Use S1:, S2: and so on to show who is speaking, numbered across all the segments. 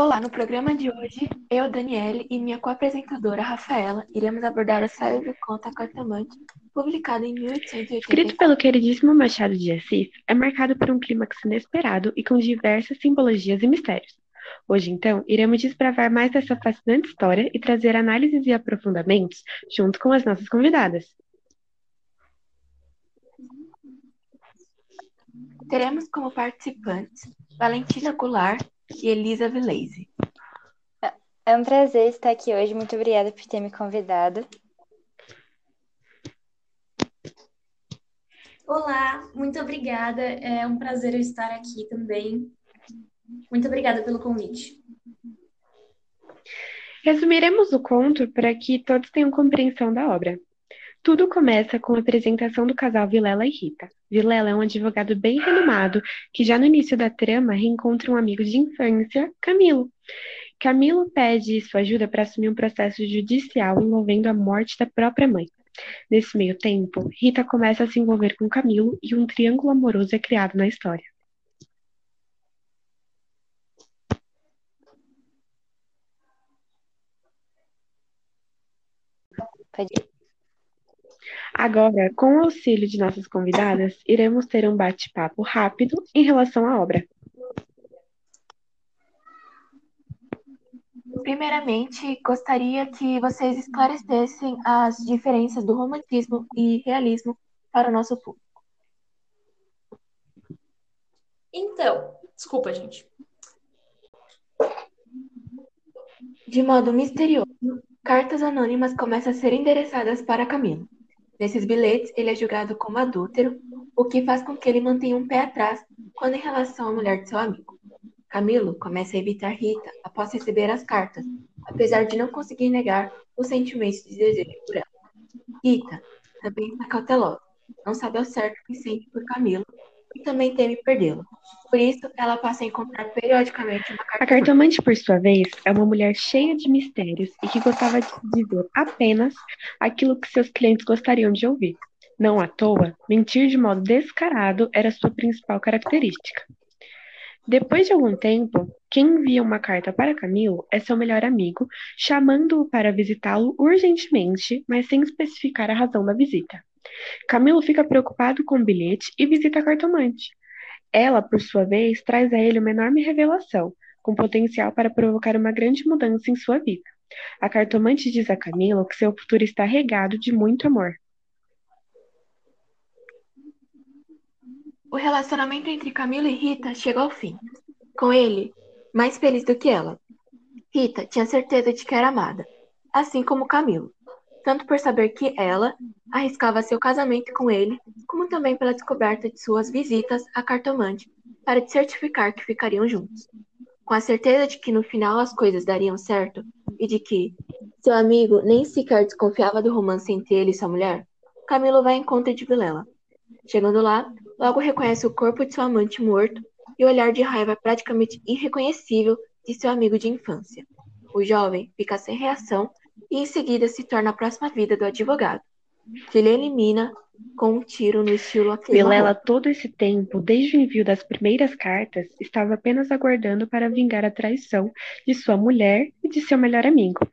S1: Olá, no programa de hoje, eu, Daniele e minha co-apresentadora, Rafaela, iremos abordar o saio do conto A Cartomante, publicado em 1880.
S2: Escrito pelo queridíssimo Machado de Assis, é marcado por um clímax inesperado e com diversas simbologias e mistérios. Hoje, então, iremos desbravar mais dessa fascinante história e trazer análises e aprofundamentos junto com as nossas convidadas.
S1: Teremos como participantes Valentina Goulart e Elisa Vileise.
S3: É um prazer estar aqui hoje. Muito obrigada por ter me convidado.
S4: Olá, muito obrigada. É um prazer eu estar aqui também. Muito obrigada pelo convite.
S2: Resumiremos o conto para que todos tenham compreensão da obra. Tudo começa com a apresentação do casal Vilela e Rita. Vilela é um advogado bem renomado que já no início da trama reencontra um amigo de infância, Camilo. Camilo pede sua ajuda para assumir um processo judicial envolvendo a morte da própria mãe. Nesse meio tempo, Rita começa a se envolver com Camilo e um triângulo amoroso é criado na história.
S3: Pode...
S2: Agora, com o auxílio de nossas convidadas, iremos ter um bate-papo rápido em relação à obra.
S1: Primeiramente, gostaria que vocês esclarecessem as diferenças do romantismo e realismo para o nosso público.
S4: Então, desculpa, gente.
S1: De modo misterioso, cartas anônimas começam a ser endereçadas para Camilo. Nesses bilhetes, ele é julgado como adúltero, o que faz com que ele mantenha um pé atrás quando em relação à mulher de seu amigo. Camilo começa a evitar Rita após receber as cartas, apesar de não conseguir negar os sentimentos de desejo por ela. Rita também está cautelosa, não sabe ao certo o que sente por Camilo e também teme perdê-lo. Por isso, ela passa a encontrar periodicamente uma cartomante.
S2: A cartomante, por sua vez, é uma mulher cheia de mistérios e que gostava de dizer apenas aquilo que seus clientes gostariam de ouvir. Não à toa, mentir de modo descarado era sua principal característica. Depois de algum tempo, quem envia uma carta para Camilo é seu melhor amigo, chamando-o para visitá-lo urgentemente, mas sem especificar a razão da visita. Camilo fica preocupado com o bilhete e visita a cartomante. Ela, por sua vez, traz a ele uma enorme revelação, com potencial para provocar uma grande mudança em sua vida. A cartomante diz a Camilo que seu futuro está regado de muito amor.
S1: O relacionamento entre Camilo e Rita chega ao fim. Com ele, mais feliz do que ela. Rita tinha certeza de que era amada, assim como Camilo tanto por saber que ela arriscava seu casamento com ele, como também pela descoberta de suas visitas à cartomante para certificar que ficariam juntos. Com a certeza de que no final as coisas dariam certo e de que seu amigo nem sequer desconfiava do romance entre ele e sua mulher, Camilo vai em conta de Vilela. Chegando lá, logo reconhece o corpo de seu amante morto e o olhar de raiva praticamente irreconhecível de seu amigo de infância. O jovem fica sem reação e em seguida se torna a próxima vida do advogado, que ele elimina com um tiro no estilo
S2: Vilela, todo esse tempo, desde o envio das primeiras cartas, estava apenas aguardando para vingar a traição de sua mulher e de seu melhor amigo.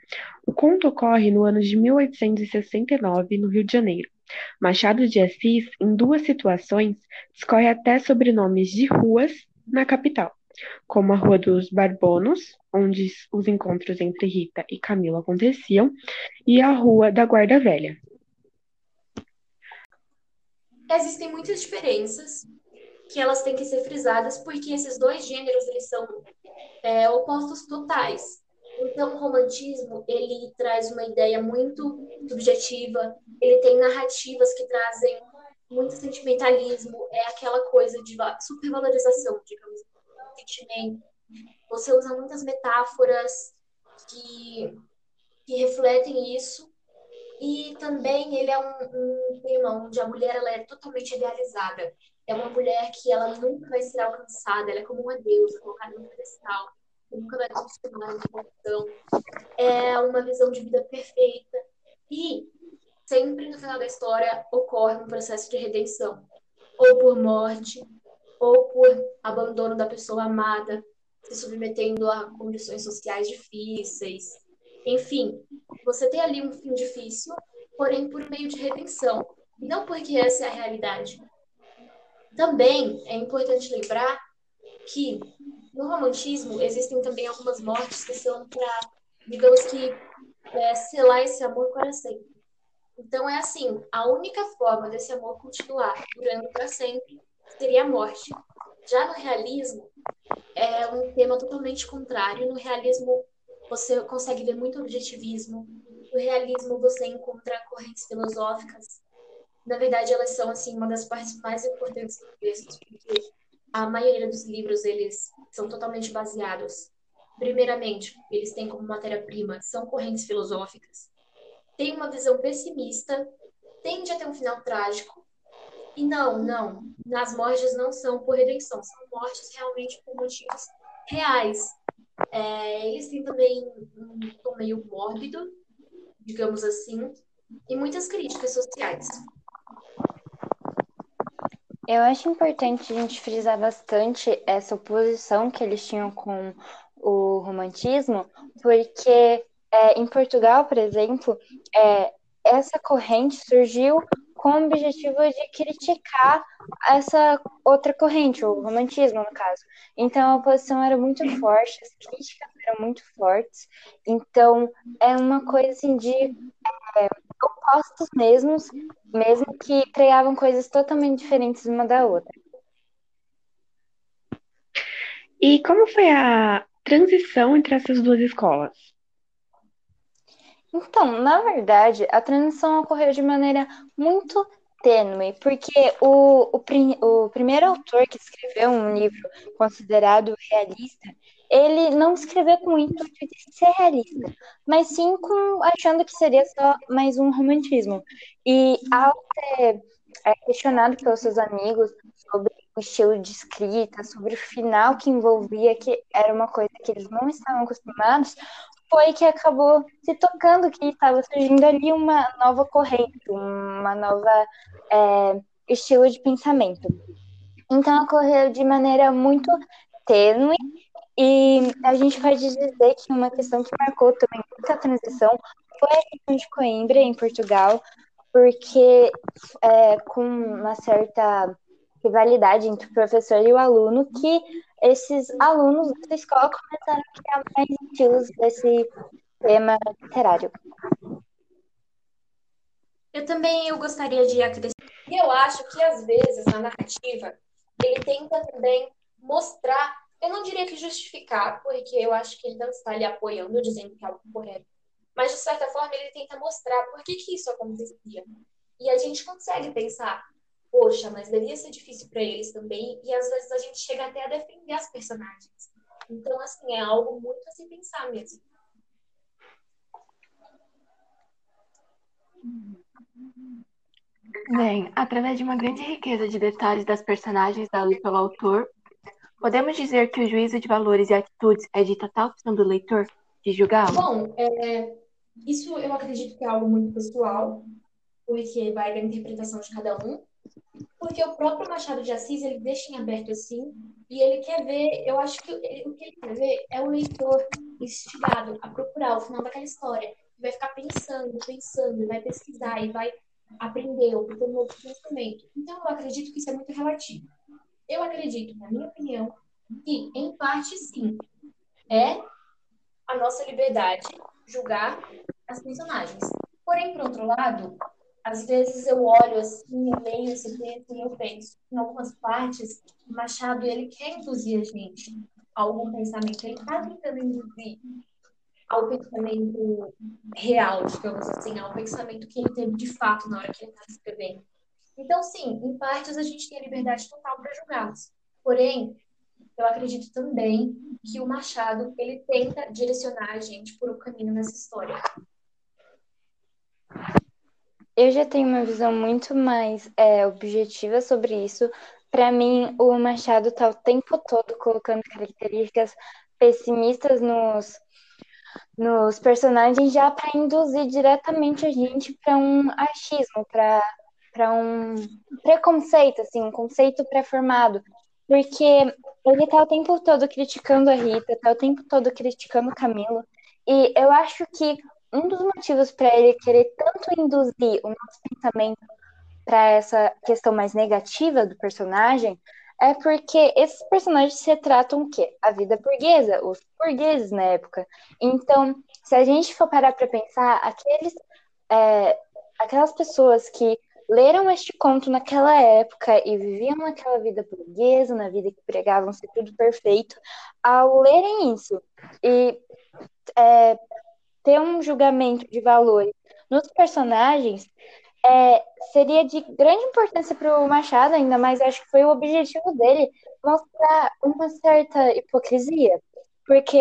S2: O conto ocorre no ano de 1869, no Rio de Janeiro. Machado de Assis, em duas situações, discorre até sobrenomes de ruas na capital como a Rua dos Barbonos, onde os encontros entre Rita e Camilo aconteciam, e a Rua da Guarda Velha.
S4: Existem muitas diferenças que elas têm que ser frisadas, porque esses dois gêneros eles são é, opostos totais. Então, o romantismo ele traz uma ideia muito subjetiva, ele tem narrativas que trazem muito sentimentalismo, é aquela coisa de supervalorização, digamos sentimento. Você usa muitas metáforas que, que refletem isso. E também ele é um, clima onde a mulher ela é totalmente idealizada. É uma mulher que ela nunca vai ser alcançada, ela é como uma deusa, colocada no pedestal. Nunca vai conseguir uma emoção. É uma visão de vida perfeita. E sempre no final da história ocorre um processo de redenção. Ou por morte, ou por abandono da pessoa amada. se submetendo a condições sociais difíceis. Enfim, você tem ali um fim difícil, porém por meio de redenção, e não porque essa é a realidade. Também é importante lembrar que no romantismo existem também algumas mortes que são para, digamos que, é, selar esse amor para sempre. Então é assim, a única forma desse amor continuar durando para sempre seria a morte. Já no realismo, é um tema totalmente contrário. No realismo, você consegue ver muito objetivismo. No realismo, você encontra correntes filosóficas. Na verdade, elas são assim uma das partes mais importantes do texto, porque a maioria dos livros eles são totalmente baseados. Primeiramente, eles têm como matéria-prima são correntes filosóficas. Tem uma visão pessimista, tende a ter um final trágico. E não, não, nas mortes não são por redenção, são mortes realmente por motivos reais. É, eles têm também um tom meio mórbido, digamos assim, e muitas críticas sociais.
S3: Eu acho importante a gente frisar bastante essa oposição que eles tinham com o romantismo, porque é, em Portugal, por exemplo, é, essa corrente surgiu com o objetivo de criticar essa outra corrente, o romantismo, no caso. Então, a oposição era muito forte, as críticas eram muito fortes. Então, é uma coisa assim de é, opostos mesmos, mesmo que pregavam coisas totalmente diferentes uma da outra.
S2: E como foi a transição entre essas duas escolas?
S3: Então, na verdade, a transição ocorreu de maneira muito tênue, porque o, o, o primeiro autor que escreveu um livro considerado realista, ele não escreveu com o intuito de ser realista, mas sim com achando que seria só mais um romantismo. E ao ser é, questionado pelos seus amigos sobre o estilo de escrita, sobre o final que envolvia, que era uma coisa que eles não estavam acostumados, foi que acabou se tocando que estava surgindo ali uma nova corrente, uma nova é, estilo de pensamento. Então ocorreu de maneira muito tênue e a gente pode dizer que uma questão que marcou também muita transição foi a questão de Coimbra em Portugal, porque é, com uma certa rivalidade entre o professor e o aluno que esses alunos da escola começaram a criar mais estilos desse tema literário.
S4: Eu também eu gostaria de acrescentar. Eu acho que às vezes na narrativa ele tenta também mostrar, eu não diria que justificar, porque eu acho que ele não está ali apoiando, dizendo que é algo correto, mas de certa forma ele tenta mostrar por que, que isso acontecia. E a gente consegue pensar, poxa, mas devia ser difícil para eles também, e às vezes a gente chega até a defender as personagens. Então, assim, é algo muito a se pensar mesmo.
S1: Bem, através de uma grande riqueza de detalhes das personagens dados pelo autor, podemos dizer que o juízo de valores e atitudes é de total opção do leitor de julgá-lo?
S4: Bom, é, isso eu acredito que é algo muito pessoal, porque vai da interpretação de cada um. Porque o próprio Machado de Assis, ele deixa em aberto assim, e ele quer ver, eu acho que ele, o que ele quer ver é o leitor instigado a procurar o final daquela história. Vai ficar pensando, pensando, vai pesquisar, e vai aprender, ou ter um novo conhecimento. Então, eu acredito que isso é muito relativo. Eu acredito, na minha opinião, que, em parte, sim, é a nossa liberdade julgar as personagens. Porém, por outro lado, às vezes eu olho assim, eu leio esse texto e eu penso, em algumas partes, Machado ele quer induzir a gente a algum pensamento, ele está tentando induzir ao pensamento real, digamos assim, ao pensamento que ele teve de fato na hora que ele está escrevendo. Então, sim, em partes a gente tem a liberdade total para julgá-los. Porém, eu acredito também que o Machado ele tenta direcionar a gente por um caminho nessa história.
S3: Eu já tenho uma visão muito mais é, objetiva sobre isso. Para mim, o Machado está o tempo todo colocando características pessimistas nos, nos personagens, já para induzir diretamente a gente para um achismo, para um preconceito, assim, um conceito pré-formado. porque ele tá o tempo todo criticando a Rita, tá o tempo todo criticando o Camilo, e eu acho que um dos motivos para ele querer tanto induzir o nosso pensamento para essa questão mais negativa do personagem é porque esses personagens retratam o quê? A vida burguesa, os burgueses na época. Então, se a gente for parar para pensar, aqueles, é, aquelas pessoas que leram este conto naquela época e viviam naquela vida burguesa, na vida que pregavam ser tudo perfeito, ao lerem isso e é, ter um julgamento de valores nos personagens, é, seria de grande importância para o Machado, ainda mais acho que foi o objetivo dele mostrar uma certa hipocrisia, porque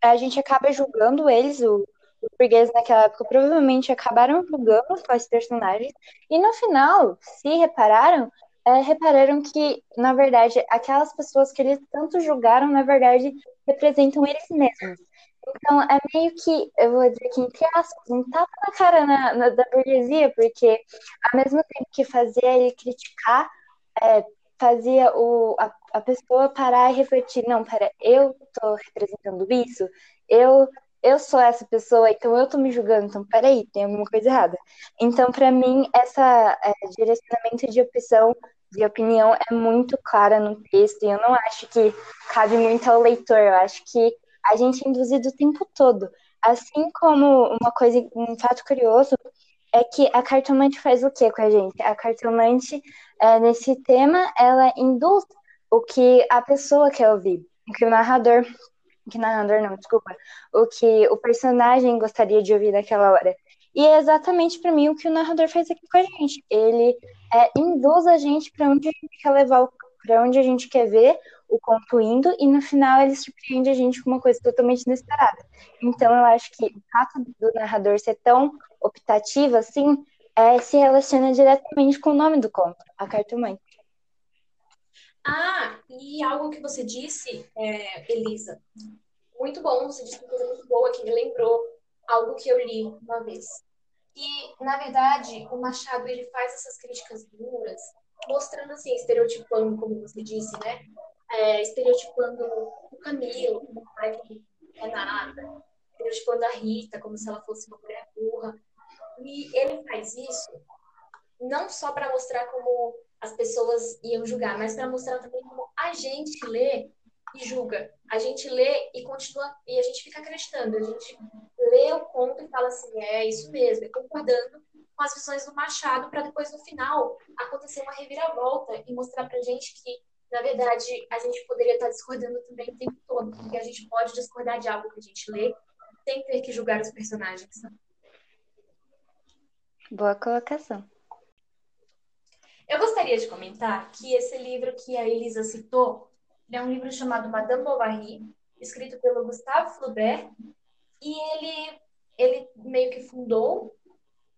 S3: a gente acaba julgando eles, o, os burgueses naquela época provavelmente acabaram julgando os personagens, e no final, se repararam, é, repararam que, na verdade, aquelas pessoas que eles tanto julgaram, na verdade, representam eles mesmos. Então, é meio que, eu vou dizer que, entre aspas, um tapa na cara na, na, da burguesia, porque ao mesmo tempo que fazia ele criticar, é, fazia o, a, a pessoa parar e refletir, não, pera, eu tô representando isso, eu eu sou essa pessoa, então eu tô me julgando, então peraí, tem alguma coisa errada. Então, para mim, essa é, direcionamento de opção, de opinião é muito clara no texto, e eu não acho que cabe muito ao leitor, eu acho que a gente é induzido o tempo todo. Assim como uma coisa, um fato curioso, é que a cartomante faz o que com a gente? A cartomante, é, nesse tema, ela induz o que a pessoa quer ouvir, o que o narrador, que narrador não, desculpa, o que o personagem gostaria de ouvir naquela hora. E é exatamente para mim o que o narrador faz aqui com a gente. Ele é, induz a gente para onde a gente quer levar, para onde a gente quer ver o conto indo, e no final ele surpreende a gente com uma coisa totalmente inesperada. Então eu acho que o fato do narrador ser tão optativo assim é, se relaciona diretamente com o nome do conto, a cartomante.
S4: Ah, e algo que você disse, é, Elisa, muito bom, você disse uma coisa muito boa que me lembrou algo que eu li uma vez. E, na verdade, o Machado ele faz essas críticas duras, mostrando assim, estereotipando, como você disse, né? É, estereotipando o Camilo como um pai que é nada, estereotipando a Rita como se ela fosse uma mulher burra. E ele faz isso não só para mostrar como as pessoas iam julgar, mas para mostrar também como a gente lê e julga. A gente lê e continua, e a gente fica acreditando. A gente lê o conto e fala assim: é isso mesmo, é concordando com as visões do Machado, para depois no final acontecer uma reviravolta e mostrar para gente que na verdade, a gente poderia estar discordando também o tempo todo, porque a gente pode discordar de algo que a gente lê sem ter que julgar os personagens.
S3: Boa colocação.
S4: Eu gostaria de comentar que esse livro que a Elisa citou é um livro chamado Madame Bovary, escrito pelo Gustave Flaubert, e ele, ele meio que fundou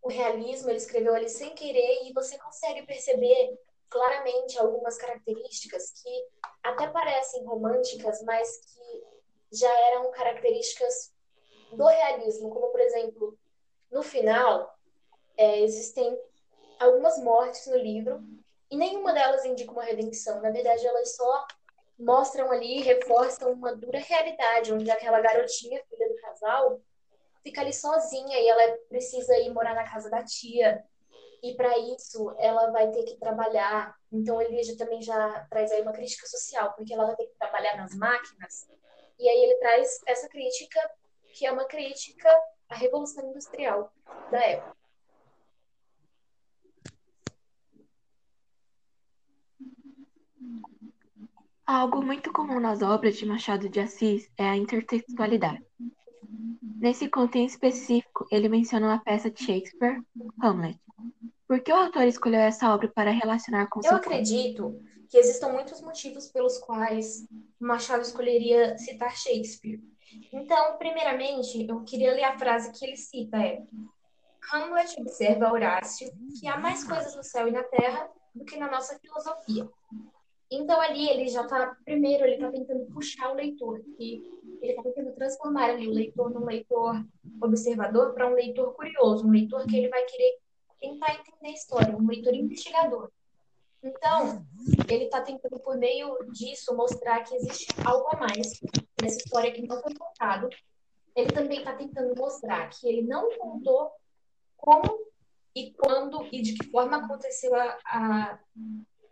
S4: o realismo, ele escreveu ali sem querer, e você consegue perceber claramente algumas características que até parecem românticas, mas que já eram características do realismo, como por exemplo, no final é, existem algumas mortes no livro e nenhuma delas indica uma redenção. Na verdade, elas só mostram ali, reforçam uma dura realidade, onde aquela garotinha, filha do casal, fica ali sozinha e ela precisa ir morar na casa da tia e para isso ela vai ter que trabalhar. Então ele já, também já traz aí uma crítica social, porque ela vai ter que trabalhar nas máquinas. E aí ele traz essa crítica, que é uma crítica à revolução industrial da época.
S1: Algo muito comum nas obras de Machado de Assis é a intertextualidade. Nesse conto em específico, ele menciona uma peça de Shakespeare, Hamlet, por que o autor escolheu essa obra para relacionar com
S4: Eu acredito que existam muitos motivos pelos quais Machado escolheria citar Shakespeare. Então, primeiramente, eu queria ler a frase que ele cita, é Hamlet observa a Horácio que há mais coisas no céu e na terra do que na nossa filosofia. Então, ali ele já está, primeiro, ele está tentando puxar o leitor, que ele está tentando transformar ali o leitor num leitor observador para um leitor curioso, um leitor que ele vai querer tentar entender a história, um leitor investigador. Então, ele está tentando, por meio disso, mostrar que existe algo a mais nessa história que não foi contado. Ele também está tentando mostrar que ele não contou como e quando e de que forma aconteceu a, a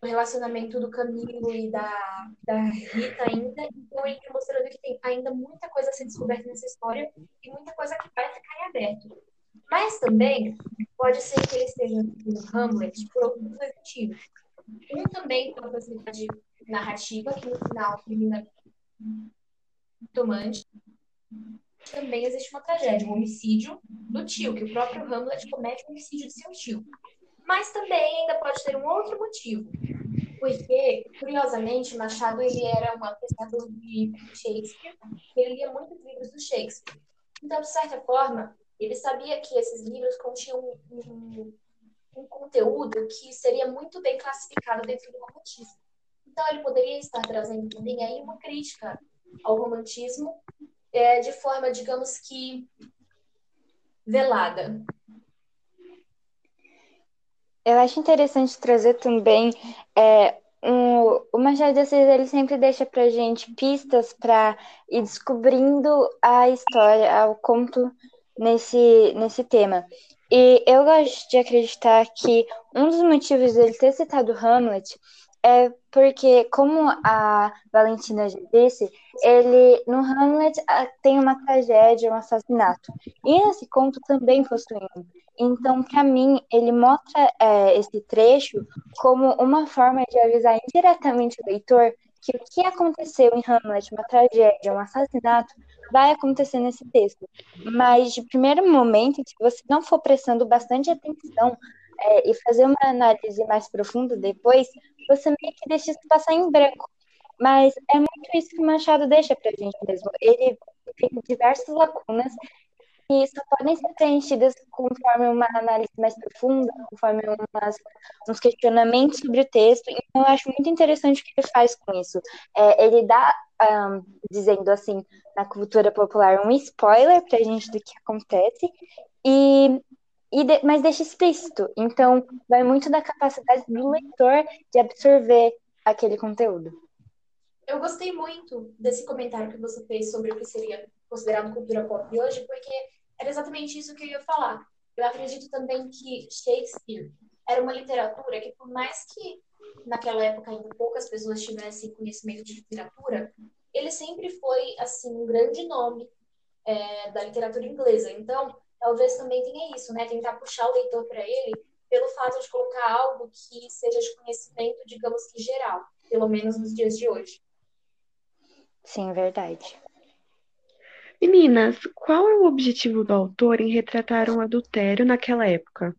S4: o relacionamento do Camilo e da, da Rita ainda. Então, ele está mostrando que tem ainda muita coisa a ser descoberta nessa história e muita coisa que vai ficar em aberto. Mas também pode ser que ele esteja no Hamlet por algum motivo. Um também pela facilidade narrativa, que no final termina tomante. Também existe uma tragédia, um homicídio do tio, que o próprio Hamlet comete o homicídio de seu tio. Mas também ainda pode ter um outro motivo, porque, curiosamente, Machado ele era um apreciador de Shakespeare, ele lia muitos livros do Shakespeare. Então, de certa forma, ele sabia que esses livros continham um, um, um conteúdo que seria muito bem classificado dentro do romantismo. Então, ele poderia estar trazendo também aí uma crítica ao romantismo é, de forma, digamos que, velada.
S3: Eu acho interessante trazer também é, um, o Machado de Assis ele sempre deixa para gente pistas para ir descobrindo a história, o conto nesse, nesse tema. E eu gosto de acreditar que um dos motivos dele ter citado Hamlet é porque, como a Valentina já disse, ele no Hamlet tem uma tragédia, um assassinato. E nesse conto também possui um. Então, para mim, ele mostra é, esse trecho como uma forma de avisar indiretamente o leitor que o que aconteceu em Hamlet, uma tragédia, um assassinato, vai acontecer nesse texto. Mas, de primeiro momento, se você não for prestando bastante atenção é, e fazer uma análise mais profunda depois, você meio que deixa isso passar em branco. Mas é muito isso que o Machado deixa pra gente mesmo. Ele tem diversas lacunas que só podem ser preenchidas conforme uma análise mais profunda, conforme umas, uns questionamentos sobre o texto. Então, eu acho muito interessante o que ele faz com isso. É, ele dá, um, dizendo assim, na cultura popular, um spoiler para a gente do que acontece, e, e de, mas deixa explícito. Então, vai muito da capacidade do leitor de absorver aquele conteúdo.
S4: Eu gostei muito desse comentário que você fez sobre o que seria considerado cultura pop hoje, porque era exatamente isso que eu ia falar. Eu acredito também que Shakespeare era uma literatura que, por mais que naquela época ainda poucas pessoas tivessem conhecimento de literatura, ele sempre foi assim um grande nome é, da literatura inglesa. Então, talvez também tenha isso, né? Tentar puxar o leitor para ele pelo fato de colocar algo que seja de conhecimento, digamos que geral, pelo menos nos dias de hoje.
S3: Sim, verdade.
S2: Meninas, qual é o objetivo do autor em retratar um adultério naquela época?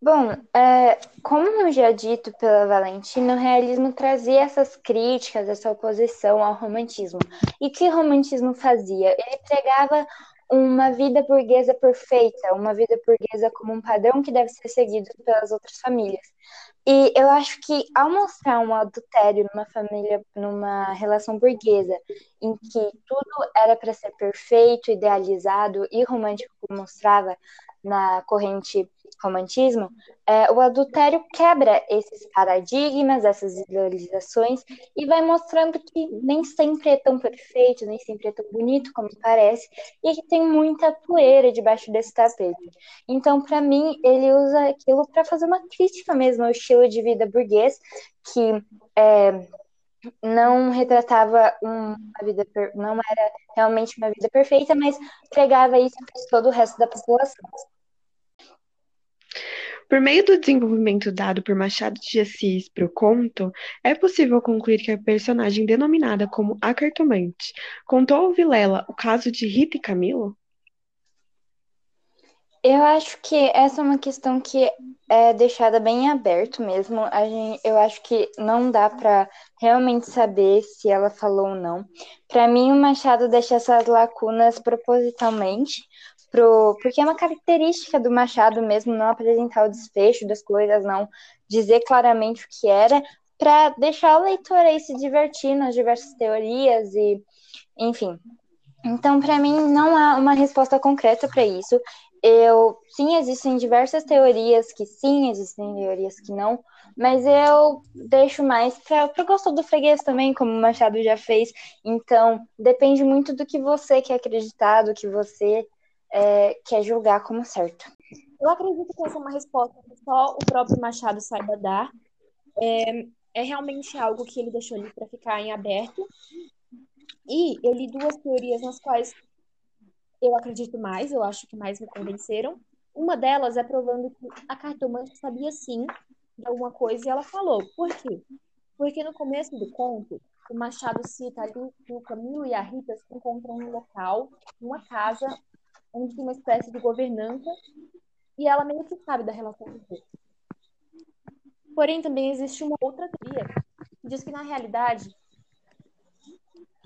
S3: Bom, é, como já dito pela Valentina, o realismo trazia essas críticas, essa oposição ao romantismo. E que romantismo fazia? Ele pregava uma vida burguesa perfeita, uma vida burguesa como um padrão que deve ser seguido pelas outras famílias. E eu acho que ao mostrar um adultério numa família, numa relação burguesa, em que tudo era para ser perfeito, idealizado e romântico, como mostrava na corrente romantismo, é, o adultério quebra esses paradigmas, essas idealizações e vai mostrando que nem sempre é tão perfeito, nem sempre é tão bonito como parece e que tem muita poeira debaixo desse tapete. Então, para mim, ele usa aquilo para fazer uma crítica mesmo ao estilo de vida burguês que é, não retratava uma vida, não era realmente uma vida perfeita, mas pregava isso para todo o resto da população.
S2: Por meio do desenvolvimento dado por Machado de Assis para o conto, é possível concluir que a personagem denominada como a cartomante contou ao Vilela o caso de Rita e Camilo?
S3: Eu acho que essa é uma questão que é deixada bem aberto mesmo. A gente, eu acho que não dá para realmente saber se ela falou ou não. Para mim, o Machado deixa essas lacunas propositalmente, pro, porque é uma característica do Machado mesmo não apresentar o desfecho das coisas, não dizer claramente o que era, para deixar o leitor aí se divertir nas diversas teorias e, enfim. Então, para mim, não há uma resposta concreta para isso. eu sim existem diversas teorias que sim, existem teorias que não, mas eu deixo mais para o gosto do freguês também, como o Machado já fez. Então, depende muito do que você quer acreditar, do que você é, quer julgar como certo.
S4: Eu acredito que essa é uma resposta que só o próprio Machado saiba dar. É, é realmente algo que ele deixou ali para ficar em aberto. E eu li duas teorias nas quais eu acredito mais, eu acho que mais me convenceram. Uma delas é provando que a cartomante sabia sim de alguma coisa e ela falou. Por quê? Porque no começo do conto, o Machado cita ali que o Camilo e a Rita se encontram num local, numa casa, onde tem uma espécie de governanta, e ela meio que sabe da relação dos dois. Porém, também existe uma outra teoria que diz que, na realidade,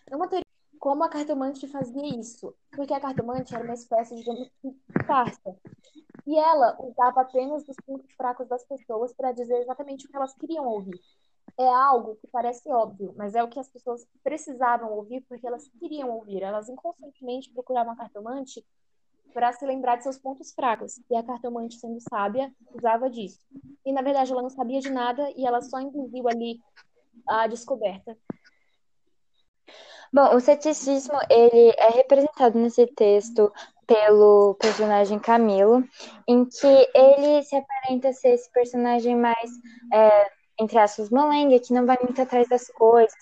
S4: é uma teoria como a cartomante fazia isso, porque a cartomante era uma espécie, digamos, de farsa. E ela usava apenas os pontos fracos das pessoas para dizer exatamente o que elas queriam ouvir. É algo que parece óbvio, mas é o que as pessoas precisavam ouvir porque elas queriam ouvir. Elas inconscientemente procuravam a cartomante para se lembrar de seus pontos fracos. E a cartomante, sendo sábia, usava disso. E na verdade ela não sabia de nada e ela só induziu ali a descoberta.
S3: Bom, o ceticismo ele é representado nesse texto pelo personagem Camilo, em que ele se aparenta ser esse personagem mais, é, entre aspas, molenga, que não vai muito atrás das coisas,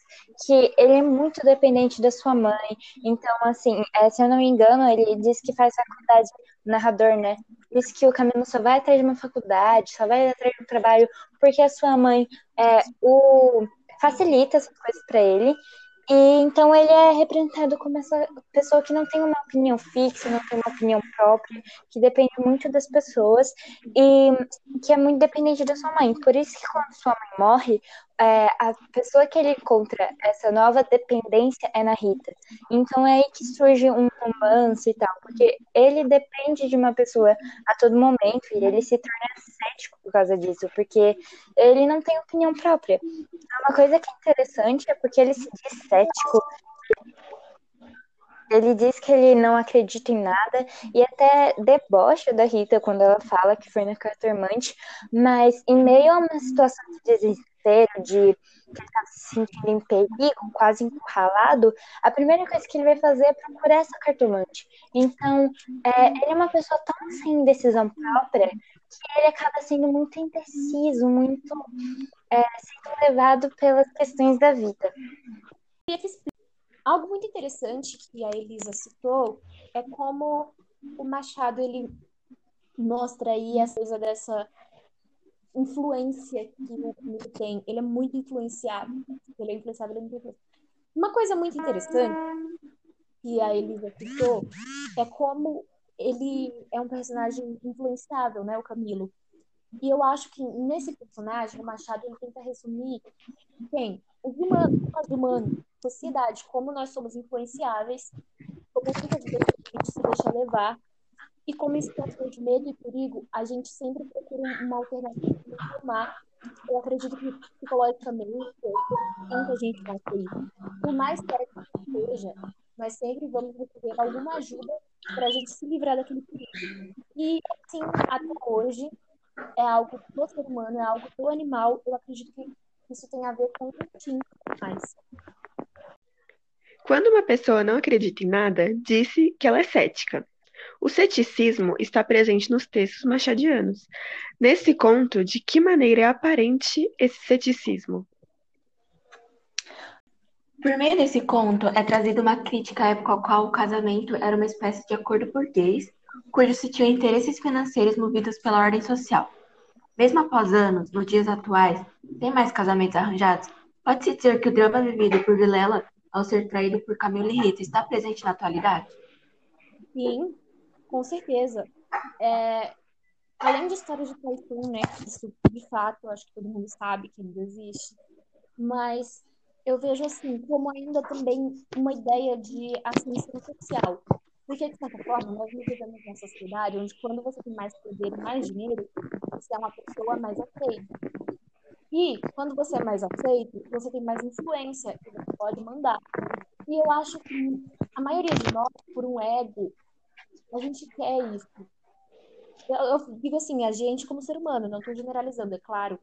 S3: que ele é muito dependente da sua mãe. Então, assim, é, se eu não me engano, ele diz que faz faculdade, o narrador, né? Diz que o Camilo só vai atrás de uma faculdade, só vai atrás de um trabalho, porque a sua mãe é, o facilita essas coisas para ele. E então ele é representado como essa pessoa que não tem uma opinião fixa, não tem uma opinião própria, que depende muito das pessoas e que é muito dependente da sua mãe. Por isso que quando sua mãe morre, é, a pessoa que ele encontra essa nova dependência é na Rita. Então é aí que surge um romance e tal, porque ele depende de uma pessoa a todo momento e ele se torna cético por causa disso, porque ele não tem opinião própria. Uma coisa que é interessante é porque ele se diz cético. Ele diz que ele não acredita em nada e até debocha da Rita quando ela fala que foi na cartomante, mas em meio a uma situação de desespero, de que ele se sentindo em perigo, quase encurralado, a primeira coisa que ele vai fazer é procurar essa cartomante. Então, é, ele é uma pessoa tão sem decisão própria que ele acaba sendo muito indeciso, muito é, sendo levado pelas questões da vida.
S4: Algo muito interessante que a Elisa citou é como o Machado ele mostra aí essa coisa dessa influência que o Camilo tem. Ele é muito influenciado. Ele é influenciado, ele é muito influenciado. Uma coisa muito interessante que a Elisa citou é como ele é um personagem influenciável, né, o Camilo. E eu acho que nesse personagem, o Machado ele tenta resumir quem? Os humanos, nós humanos, sociedade, como nós somos influenciáveis, como muitas vezes a gente se deixa levar, e como em situações de medo e perigo, a gente sempre procura uma alternativa para tomar. Eu acredito que psicologicamente, muita gente vai ter. Por mais certo que seja, nós sempre vamos recorrer alguma ajuda para a gente se livrar daquele perigo. E, assim, até hoje, é algo do ser humano, é algo do animal. Eu acredito que isso tem a ver com o instinto mais.
S2: Quando uma pessoa não acredita em nada, disse que ela é cética. O ceticismo está presente nos textos machadianos. Nesse conto, de que maneira é aparente esse ceticismo?
S1: Por meio desse conto, é trazida uma crítica à época ao qual o casamento era uma espécie de acordo burguês, cujo se tinha interesses financeiros movidos pela ordem social. Mesmo após anos, nos dias atuais, sem mais casamentos arranjados, pode-se dizer que o drama vivido por Vilela ao ser traído por Camila e Rita está presente na atualidade?
S4: Sim, com certeza. É, além de histórias de traição, né, isso de fato, acho que todo mundo sabe que ainda existe, mas eu vejo assim como ainda também uma ideia de ascensão social. Porque, de certa forma, nós vivemos nessa sociedade onde quando você tem mais poder e mais dinheiro, você é uma pessoa mais aceita. E quando você é mais aceito, você tem mais influência e você pode mandar. E eu acho que a maioria de nós, por um ego, a gente quer isso. Eu, eu digo assim, a gente como ser humano, não estou generalizando, é claro.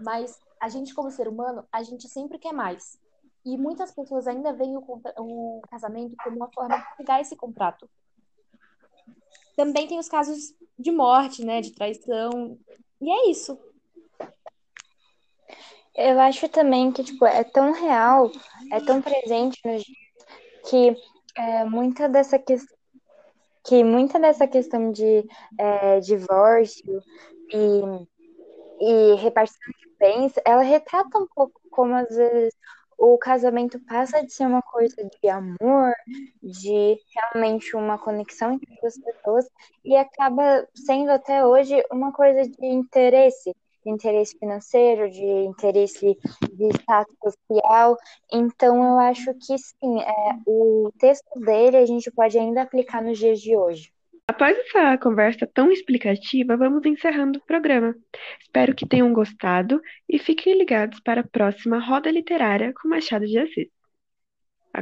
S4: Mas a gente como ser humano, a gente sempre quer mais. E muitas pessoas ainda veem o, o casamento como uma forma de pegar esse contrato. Também tem os casos de morte, né, de traição. E é isso.
S3: Eu acho também que, tipo, é tão real, é tão presente que é, muita dessa questão que muita dessa questão de é, divórcio e, e repartição de bens, ela retrata um pouco como às vezes o casamento passa de ser uma coisa de amor, de realmente uma conexão entre duas pessoas, e acaba sendo até hoje uma coisa de interesse, de interesse financeiro, de interesse de status social. Então, eu acho que sim, é, o texto dele a gente pode ainda aplicar nos dias de hoje.
S2: Após essa conversa tão explicativa, vamos encerrando o programa. Espero que tenham gostado e fiquem ligados para a próxima roda literária com Machado de Assis.